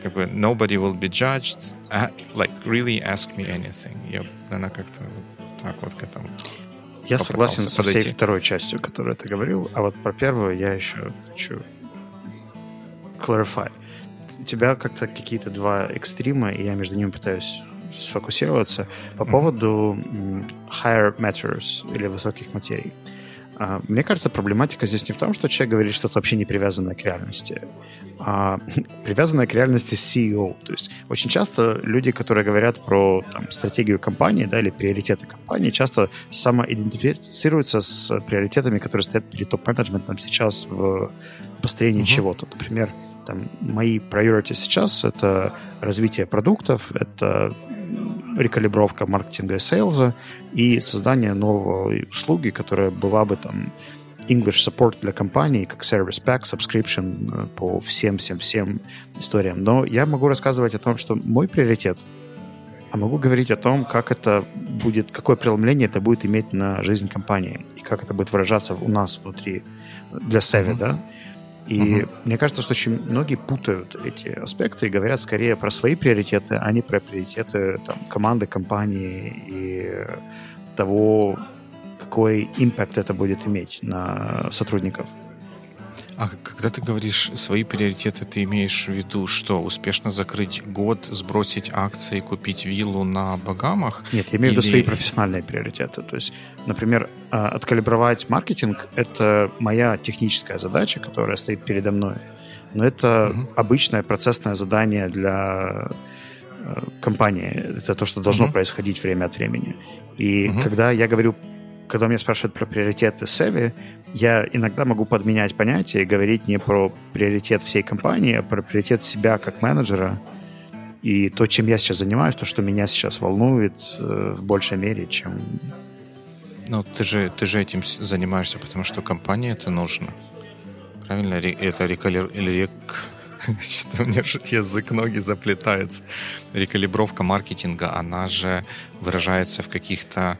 как бы nobody will be judged, uh, like really ask me anything. Я, наверное, как-то вот так вот к этому Я согласен со всей второй частью, которую ты говорил, а вот про первую я еще хочу clarify. У тебя как-то какие-то два экстрима, и я между ними пытаюсь сфокусироваться по mm-hmm. поводу higher matters или высоких материй. А, мне кажется, проблематика здесь не в том, что человек говорит что-то вообще не привязанное к реальности, а привязанное к реальности CEO. То есть очень часто люди, которые говорят про там, стратегию компании да, или приоритеты компании, часто самоидентифицируются с приоритетами, которые стоят перед топ-менеджментом сейчас в построении mm-hmm. чего-то. Например, там, мои priority сейчас — это развитие продуктов, это рекалибровка маркетинга и сейлза и создание новой услуги, которая была бы там English support для компаний, как Service Pack, Subscription э, по всем-всем-всем историям. Но я могу рассказывать о том, что мой приоритет, а могу говорить о том, как это будет, какое преломление это будет иметь на жизнь компании и как это будет выражаться у нас внутри для Севи, mm-hmm. да. И uh-huh. мне кажется, что очень многие путают эти аспекты и говорят скорее про свои приоритеты, а не про приоритеты там, команды, компании и того, какой импакт это будет иметь на сотрудников. А когда ты говоришь свои приоритеты, ты имеешь в виду, что успешно закрыть год, сбросить акции, купить виллу на Багамах? Нет, я имею в виду свои профессиональные приоритеты. То есть, например, а, откалибровать маркетинг — это моя техническая задача, которая стоит передо мной. Но это угу. обычное процессное задание для э, компании. Это то, что должно угу. происходить время от времени. И угу. когда я говорю когда меня спрашивают про приоритеты Севи, я иногда могу подменять понятия и говорить не про приоритет всей компании, а про приоритет себя как менеджера и то, чем я сейчас занимаюсь, то, что меня сейчас волнует э, в большей мере, чем... Ну, ты же, ты же этим занимаешься, потому что компании это нужно. Правильно? Это рекалер... Рек... Что у меня же язык ноги заплетается. Рекалибровка маркетинга, она же выражается в каких-то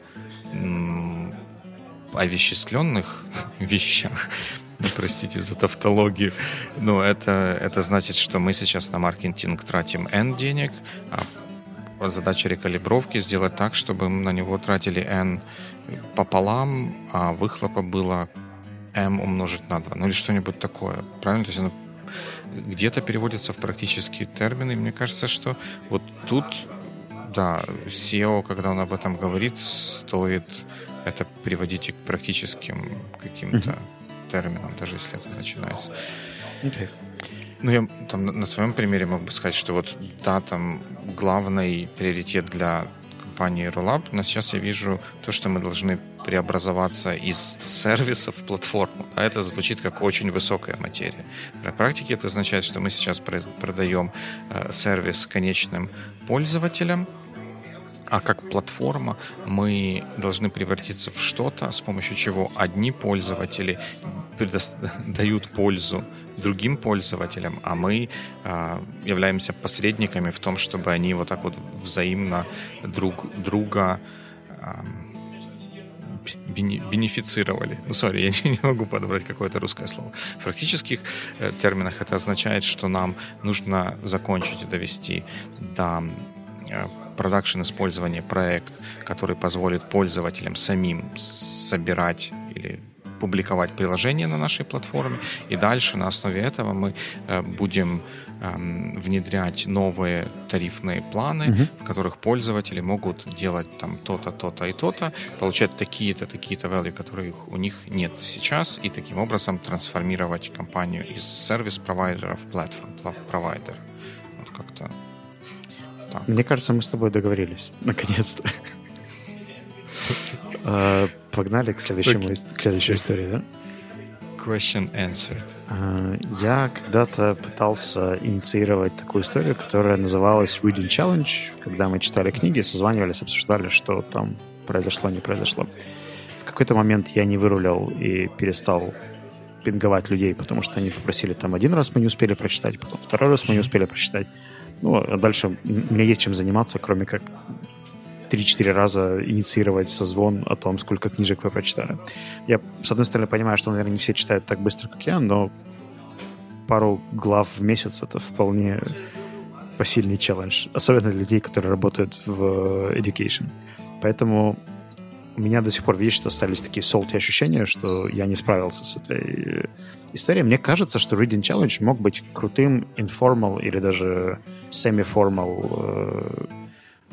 овеществленных вещах, ну, простите за тавтологию, но это, это значит, что мы сейчас на маркетинг тратим N денег, а задача рекалибровки сделать так, чтобы мы на него тратили N пополам, а выхлопа было M умножить на 2, ну или что-нибудь такое, правильно? То есть оно где-то переводится в практические термины. Мне кажется, что вот тут, да, SEO, когда он об этом говорит, стоит это приводите к практическим каким-то mm-hmm. терминам, даже если это начинается. Okay. Ну, я там на своем примере мог бы сказать, что вот, да, там главный приоритет для компании Rollup, но сейчас я вижу то, что мы должны преобразоваться из сервиса в платформу. А это звучит как очень высокая материя. На практике это означает, что мы сейчас продаем э, сервис конечным пользователям, а как платформа мы должны превратиться в что-то, с помощью чего одни пользователи дают пользу другим пользователям, а мы э, являемся посредниками в том, чтобы они вот так вот взаимно друг друга э, бенефицировали. Ну, сори, я не, могу подобрать какое-то русское слово. В практических э, терминах это означает, что нам нужно закончить и довести до э, продакшн использования проект, который позволит пользователям самим собирать или публиковать приложения на нашей платформе, и дальше на основе этого мы э, будем эм, внедрять новые тарифные планы, uh-huh. в которых пользователи могут делать там то-то, то-то и то-то, получать такие-то, такие-то value, которых у них нет сейчас, и таким образом трансформировать компанию из сервис-провайдера в платформ-провайдер. Вот как-то так. Мне кажется, мы с тобой договорились. Наконец-то. А, погнали к следующему, к следующей истории, да? Question answered. А, я когда-то пытался инициировать такую историю, которая называлась Reading Challenge, когда мы читали книги, созванивались, обсуждали, что там произошло, не произошло. В какой-то момент я не вырулял и перестал пинговать людей, потому что они попросили там один раз мы не успели прочитать, потом второй раз мы не успели прочитать. Ну, а дальше меня есть чем заниматься, кроме как 3-4 раза инициировать созвон о том, сколько книжек вы прочитали. Я, с одной стороны, понимаю, что, наверное, не все читают так быстро, как я, но пару глав в месяц — это вполне посильный челлендж, особенно для людей, которые работают в education. Поэтому у меня до сих пор, видишь, что остались такие солти ощущения, что я не справился с этой историей. Мне кажется, что Reading Challenge мог быть крутым informal или даже semi-formal э,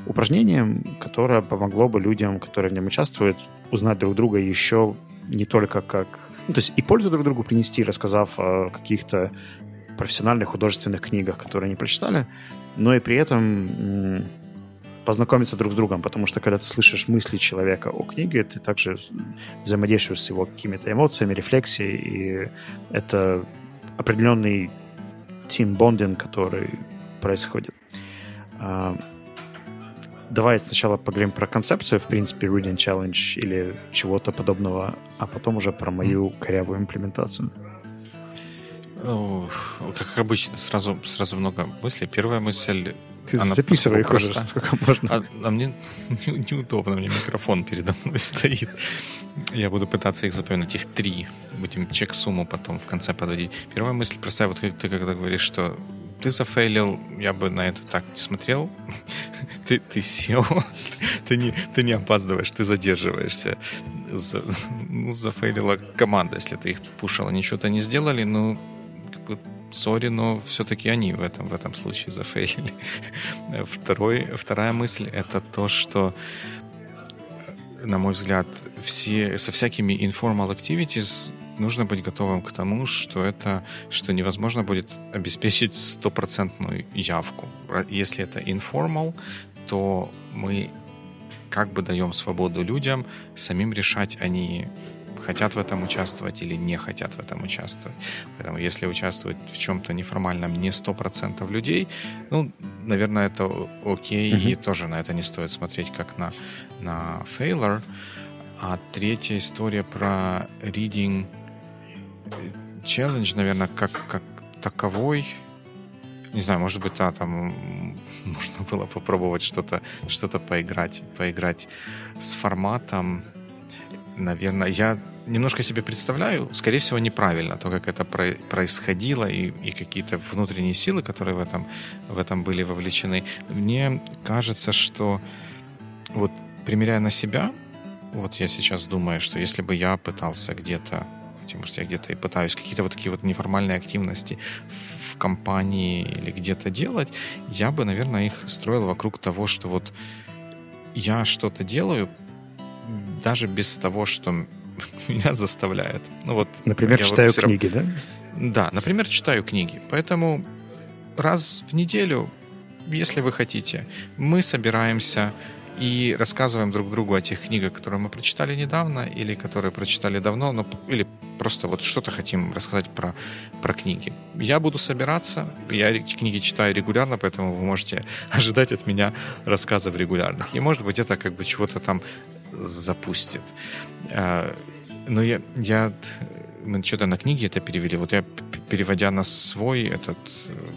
упражнением, которое помогло бы людям, которые в нем участвуют, узнать друг друга еще не только как... Ну, то есть и пользу друг другу принести, рассказав о каких-то профессиональных художественных книгах, которые они прочитали, но и при этом познакомиться друг с другом, потому что когда ты слышишь мысли человека о книге, ты также взаимодействуешь с его какими-то эмоциями, рефлексией, и это определенный тим-бондинг, который происходит. А, давай сначала поговорим про концепцию, в принципе, Reading Challenge или чего-то подобного, а потом уже про мою корявую имплементацию. Как обычно, сразу, сразу много мыслей. Первая мысль ты она записывай их уже, сколько можно. А, а мне неудобно, мне микрофон передо мной стоит. Я буду пытаться их запомнить. Их три. Будем чек-сумму потом в конце подводить. Первая мысль простая. Вот ты когда говоришь, что ты зафейлил, я бы на это так не смотрел. ты, ты сел, ты, не, ты не опаздываешь, ты задерживаешься. За, ну, зафейлила команда, если ты их пушил, они что-то не сделали, ну, как бы, сори, но все-таки они в этом, в этом случае зафейлили. Второй, вторая мысль — это то, что на мой взгляд, все, со всякими informal activities нужно быть готовым к тому, что это, что невозможно будет обеспечить стопроцентную явку. Если это informal, то мы как бы даем свободу людям самим решать, они хотят в этом участвовать или не хотят в этом участвовать. Поэтому если участвовать в чем-то неформальном не 100% людей, ну, наверное, это окей, mm-hmm. и тоже на это не стоит смотреть как на, на failure. А третья история про reading challenge, наверное, как, как таковой, не знаю, может быть, да, там можно было попробовать что-то что поиграть, поиграть с форматом. Наверное, я немножко себе представляю, скорее всего, неправильно, то, как это про- происходило, и, и какие-то внутренние силы, которые в этом, в этом были вовлечены. Мне кажется, что вот примеряя на себя, вот я сейчас думаю, что если бы я пытался где-то потому что я где-то и пытаюсь какие-то вот такие вот неформальные активности в компании или где-то делать, я бы, наверное, их строил вокруг того, что вот я что-то делаю, даже без того, что меня заставляет. Ну вот, например, читаю вот книги, да? Да, например, читаю книги. Поэтому раз в неделю, если вы хотите, мы собираемся и рассказываем друг другу о тех книгах, которые мы прочитали недавно или которые прочитали давно, но, или просто вот что-то хотим рассказать про, про книги. Я буду собираться, я книги читаю регулярно, поэтому вы можете ожидать от меня рассказов регулярных. И, может быть, это как бы чего-то там запустит. А, но я, я мы что-то на книге это перевели. Вот я переводя на свой этот,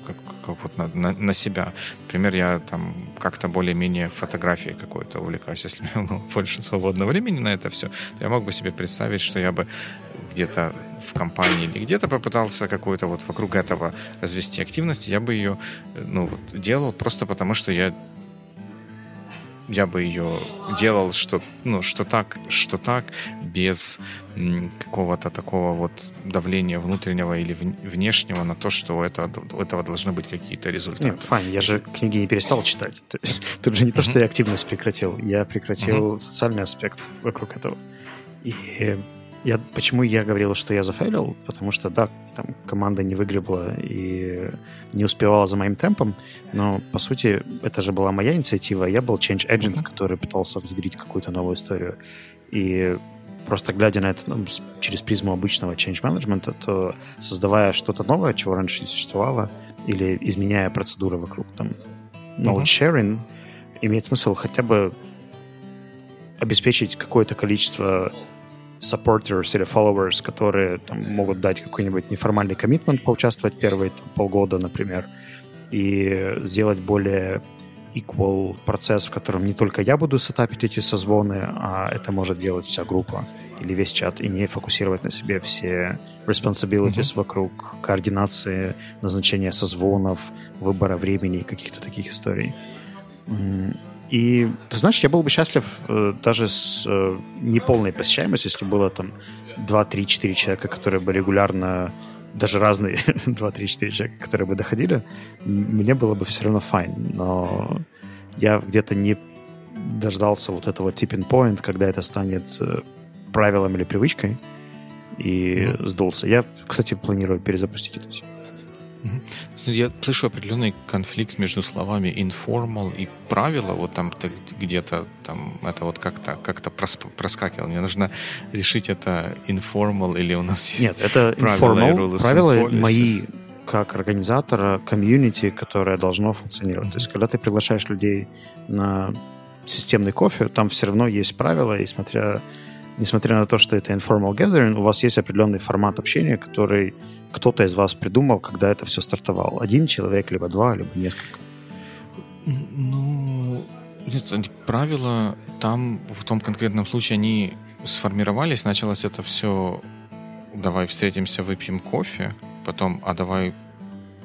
как, как вот на, на, на себя. Например, я там как-то более-менее фотографией какой-то увлекаюсь. Если у меня было больше свободного времени на это все, то я мог бы себе представить, что я бы где-то в компании или где-то попытался какую-то вот вокруг этого развести активность, я бы ее ну, вот, делал просто потому, что я я бы ее делал, что, ну, что так, что так, без какого-то такого вот давления внутреннего или внешнего на то, что это, у этого должны быть какие-то результаты. Нет, Фань, я же книги не перестал читать. Тут же не то, что я активность прекратил, я прекратил социальный аспект вокруг этого. И я, почему я говорил, что я зафейлил? Потому что, да, там команда не выгребла и не успевала за моим темпом, но, по сути, это же была моя инициатива. Я был change agent, mm-hmm. который пытался внедрить какую-то новую историю. И просто глядя на это ну, через призму обычного change management, то создавая что-то новое, чего раньше не существовало, или изменяя процедуры вокруг там knowledge sharing, имеет смысл хотя бы обеспечить какое-то количество supporters или followers, которые там, могут дать какой-нибудь неформальный коммитмент, поучаствовать первые там, полгода, например, и сделать более equal процесс, в котором не только я буду сетапить эти созвоны, а это может делать вся группа или весь чат, и не фокусировать на себе все responsibilities mm-hmm. вокруг координации, назначения созвонов, выбора времени и каких-то таких историй. И, ты знаешь, я был бы счастлив э, даже с э, неполной посещаемостью, если было там 2, 3, 4 человека, которые бы регулярно, даже разные 2, 3, 4 человека, которые бы доходили, мне было бы все равно файн. Но я где-то не дождался вот этого tipping point, когда это станет э, правилом или привычкой, и mm-hmm. сдулся. Я, кстати, планирую перезапустить это все. Я слышу определенный конфликт между словами informal и правила. Вот там где-то там это вот как-то как-то проскакивало. Мне нужно решить это informal или у нас есть Нет, это правила informal. Правила мои как организатора комьюнити, которое должно функционировать. Mm-hmm. То есть, когда ты приглашаешь людей на системный кофе, там все равно есть правила, и смотря, несмотря на то, что это informal gathering, у вас есть определенный формат общения, который кто-то из вас придумал, когда это все стартовал. Один человек, либо два, либо несколько. Ну, нет, правила там в том конкретном случае они сформировались, началось это все давай встретимся, выпьем кофе, потом, а давай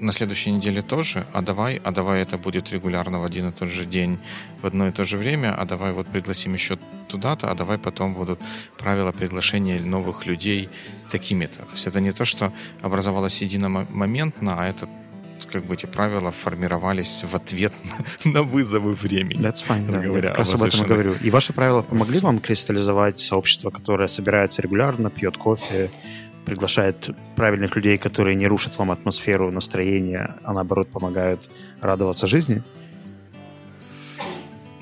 на следующей неделе тоже, а давай, а давай это будет регулярно в один и тот же день, в одно и то же время, а давай вот пригласим еще туда-то, а давай потом будут правила приглашения новых людей такими-то. То есть это не то, что образовалось единомоментно, а это как бы эти правила формировались в ответ на, на вызовы времени. That's fine, да, говоря, я как раз об этом и говорю. И ваши правила помогли вам кристаллизовать сообщество, которое собирается регулярно, пьет кофе, приглашает правильных людей, которые не рушат вам атмосферу, настроение, а наоборот помогают радоваться жизни?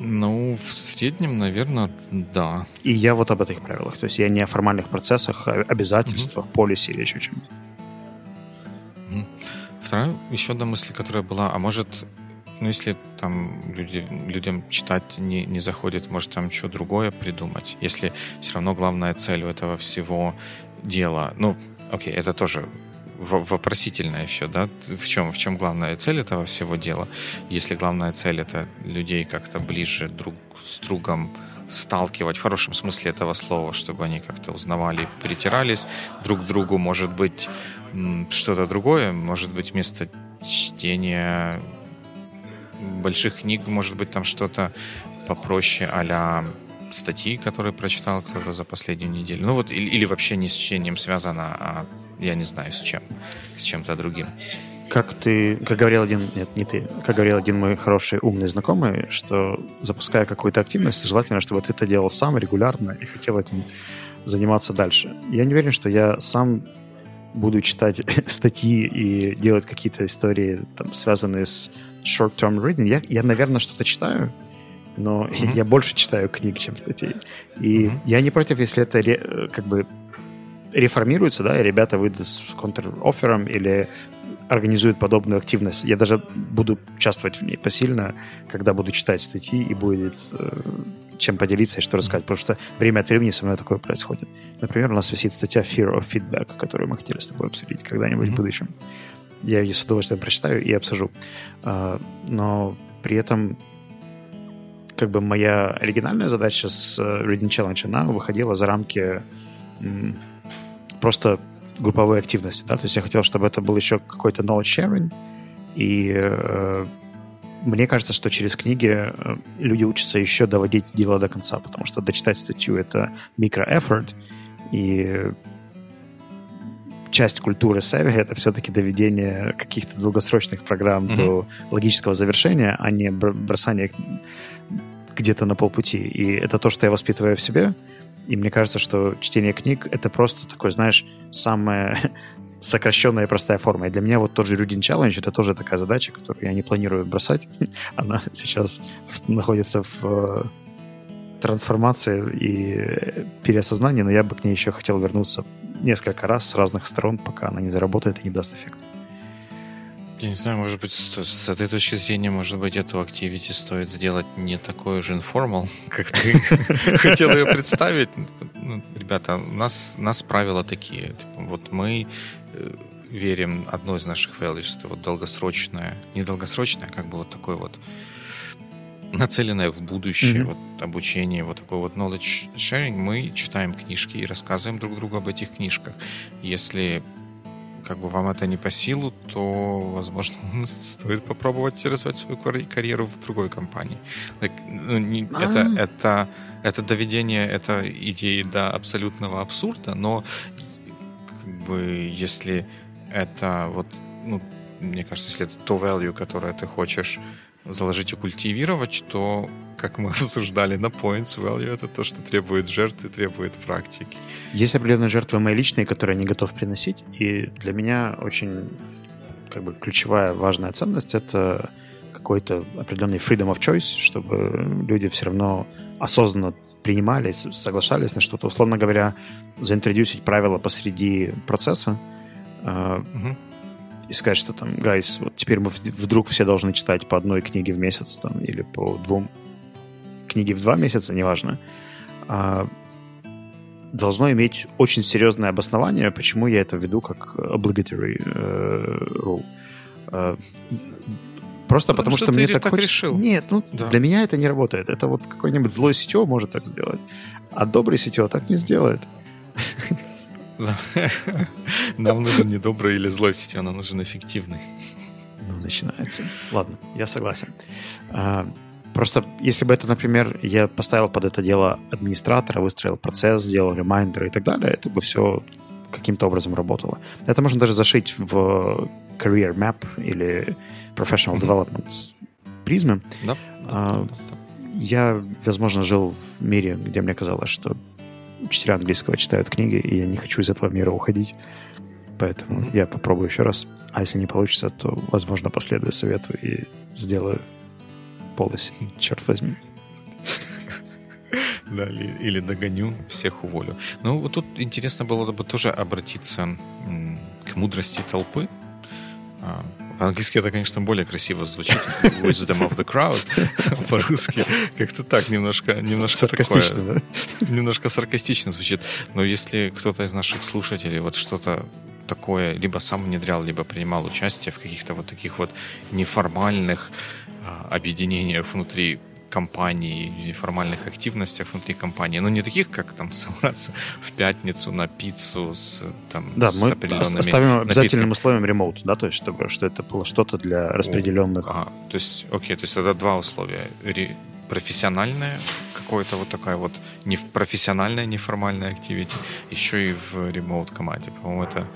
Ну, в среднем, наверное, да. И я вот об этих правилах. То есть я не о формальных процессах, а обязательствах, mm-hmm. полисе или еще чем-то. Mm-hmm. Вторая еще одна мысль, которая была, а может, ну, если там люди, людям читать не, не заходит, может, там что другое придумать, если все равно главная цель у этого всего дело. Ну, окей, это тоже вопросительно еще, да, в чем, в чем главная цель этого всего дела. Если главная цель это людей как-то ближе друг с другом сталкивать, в хорошем смысле этого слова, чтобы они как-то узнавали, притирались друг к другу, может быть, что-то другое, может быть, вместо чтения больших книг, может быть, там что-то попроще а статьи, которые прочитал кто-то за последнюю неделю. Ну вот, или, или вообще не с чтением связано, а я не знаю с чем, с чем-то другим. Как ты, как говорил один, нет, не ты, как говорил один мой хороший умный знакомый, что запуская какую-то активность, желательно, чтобы ты это делал сам регулярно и хотел этим заниматься дальше. Я не уверен, что я сам буду читать статьи и делать какие-то истории, там, связанные с short-term reading. Я, я наверное, что-то читаю, но mm-hmm. я больше читаю книг, чем статей. И mm-hmm. я не против, если это ре, как бы реформируется, да, и ребята выйдут с контр-оффером или организуют подобную активность. Я даже буду участвовать в ней посильно, когда буду читать статьи и будет э, чем поделиться и что рассказать, потому что время от времени со мной такое происходит. Например, у нас висит статья Fear of Feedback, которую мы хотели с тобой обсудить когда-нибудь mm-hmm. в будущем. Я ее с удовольствием прочитаю и обсужу. Uh, но при этом как бы моя оригинальная задача с э, Reading Challenge, она выходила за рамки просто групповой активности, да, то есть я хотел, чтобы это был еще какой-то knowledge sharing, и э, мне кажется, что через книги э, люди учатся еще доводить дело до конца, потому что дочитать статью — это микро-эффорт, и часть культуры Севи — это все-таки доведение каких-то долгосрочных программ mm-hmm. до логического завершения, а не бросание где-то на полпути. И это то, что я воспитываю в себе — и мне кажется, что чтение книг — это просто такой, знаешь, самая сокращенная и простая форма. И для меня вот тот же Reading Challenge — это тоже такая задача, которую я не планирую бросать. Она сейчас находится в э, трансформации и переосознании, но я бы к ней еще хотел вернуться несколько раз с разных сторон, пока она не заработает и не даст эффект. Я не знаю, может быть, с, этой точки зрения, может быть, эту активити стоит сделать не такой же информал, как ты хотел ее представить. Ну, ребята, у нас, у нас правила такие. Типа, вот мы э, верим, одно из наших values, это вот долгосрочное, не долгосрочное, а как бы вот такое вот нацеленное в будущее mm-hmm. вот обучение, вот такой вот knowledge sharing, мы читаем книжки и рассказываем друг другу об этих книжках. Если как бы вам это не по силу, то, возможно, стоит попробовать развивать свою карьеру в другой компании. Like, ну, не, а. это, это, это доведение этой идеи до абсолютного абсурда, но как бы если это вот, ну, мне кажется, если это то value, которое ты хочешь заложить и культивировать, то как мы обсуждали на points value, это то, что требует жертвы, требует практики. Есть определенные жертвы мои личные, которые я не готов приносить, и для меня очень как бы ключевая важная ценность — это какой-то определенный freedom of choice, чтобы люди все равно осознанно принимали, соглашались на что-то. Условно говоря, заинтродюсить правила посреди процесса, uh-huh. И сказать, что там, guys, вот теперь мы вдруг все должны читать по одной книге в месяц там, или по двум книги в два месяца, неважно, а, должно иметь очень серьезное обоснование, почему я это веду как obligatory uh, rule. Uh, просто потому, потому что, что мне так, так хочется... решил. Нет, ну да. для меня это не работает. Это вот какой-нибудь злой сетево может так сделать, а добрый сетево так не сделает. Нам нужен не добрый или злой сетево, нам нужен эффективный. Ну, начинается. Ладно, я согласен. А, Просто если бы это, например, я поставил под это дело администратора, выстроил процесс, сделал ремайндеры и так далее, это бы все каким-то образом работало. Это можно даже зашить в career map или professional development призмы. Да, а, да, да, Я, возможно, жил в мире, где мне казалось, что учителя английского читают книги, и я не хочу из этого мира уходить. Поэтому mm-hmm. я попробую еще раз. А если не получится, то, возможно, последую совету и сделаю policy, черт возьми. Да, или, или догоню, всех уволю. Ну, вот тут интересно было бы тоже обратиться к мудрости толпы. По-английски это, конечно, более красиво звучит. Wisdom of the crowd. По-русски как-то так немножко, немножко саркастично, такое, да? Немножко саркастично звучит. Но если кто-то из наших слушателей вот что-то такое либо сам внедрял, либо принимал участие в каких-то вот таких вот неформальных а, объединениях внутри компании, неформальных активностях внутри компании. Но не таких, как там собраться в пятницу на пиццу с, там, да, с мы определенными оставим обязательным условием ремоут, да, то есть чтобы что это было что-то для распределенных. А, то есть, окей, то есть это два условия. Ре- профессиональное какое-то вот такая вот не профессиональная неформальная активити, еще и в ремоут команде. По-моему, это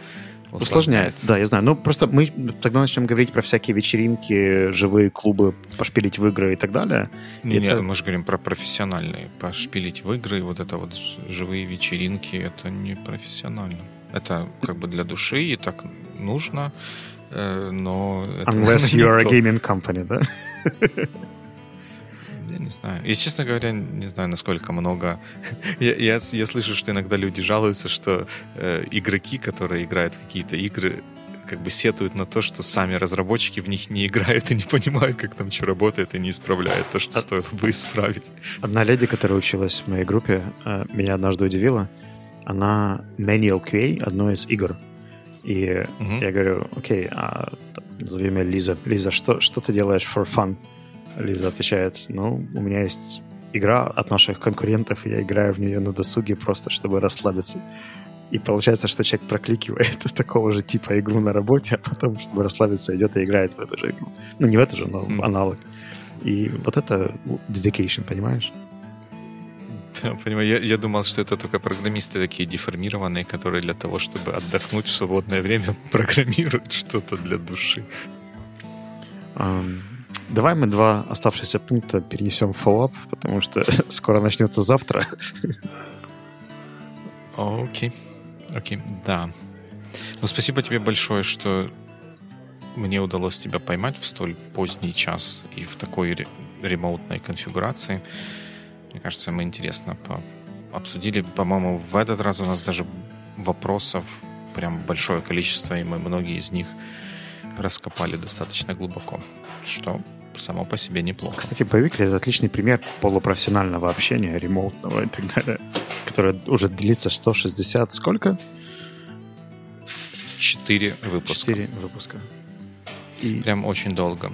Усложняет. Да, я знаю. Ну, просто мы тогда начнем говорить про всякие вечеринки, живые клубы, пошпилить в игры и так далее. Нет, это... мы же говорим про профессиональные. Пошпилить в игры, вот это вот живые вечеринки, это не профессионально. Это как бы для души, и так нужно, э, но... Unless you are a gaming company, да? Я не знаю. И, честно говоря, не знаю, насколько много... я, я, я слышу, что иногда люди жалуются, что э, игроки, которые играют в какие-то игры, как бы сетуют на то, что сами разработчики в них не играют и не понимают, как там что работает, и не исправляют то, что стоило бы исправить. Одна леди, которая училась в моей группе, э, меня однажды удивила. Она manual QA одной из игр. И угу. я говорю, окей, а назови меня Лиза. Лиза, что, что ты делаешь for fun? Лиза отвечает, ну, у меня есть игра от наших конкурентов, и я играю в нее на досуге просто, чтобы расслабиться. И получается, что человек прокликивает такого же типа игру на работе, а потом, чтобы расслабиться, идет и играет в эту же игру. Ну, не в эту же, но mm. аналог. И вот это dedication, понимаешь? Да, понимаю. Я, я думал, что это только программисты такие деформированные, которые для того, чтобы отдохнуть в свободное время, программируют что-то для души. Um, Давай мы два оставшиеся пункта перенесем в фоллап, потому что скоро начнется завтра. Окей. Окей, да. Ну, спасибо тебе большое, что мне удалось тебя поймать в столь поздний час и в такой ре- ремоутной конфигурации. Мне кажется, мы интересно по- обсудили. По-моему, в этот раз у нас даже вопросов прям большое количество, и мы многие из них раскопали достаточно глубоко, что само по себе неплохо. Кстати, Боевикли — это отличный пример полупрофессионального общения, ремоутного и так далее, которое уже длится 160 сколько? Четыре выпуска. Четыре выпуска. И... Прям очень долго.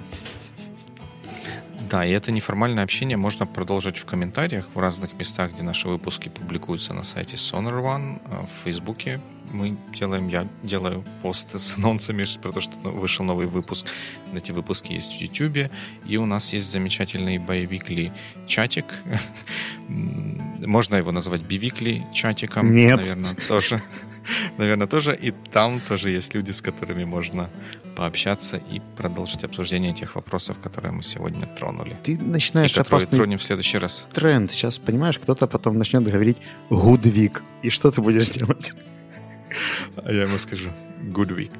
Да, и это неформальное общение можно продолжить в комментариях в разных местах, где наши выпуски публикуются на сайте Sonar One, э, в Фейсбуке, мы делаем, я делаю посты с анонсами про то, что вышел новый выпуск. Эти выпуски есть в YouTube. И у нас есть замечательный боевикли чатик. Можно его назвать бивикли чатиком. Нет. Наверное, тоже. Наверное, тоже. И там тоже есть люди, с которыми можно пообщаться и продолжить обсуждение тех вопросов, которые мы сегодня тронули. Ты начинаешь и опасный тронем в следующий раз. Тренд. Сейчас, понимаешь, кто-то потом начнет говорить «Гудвик». И что ты будешь делать? А я ему скажу good week.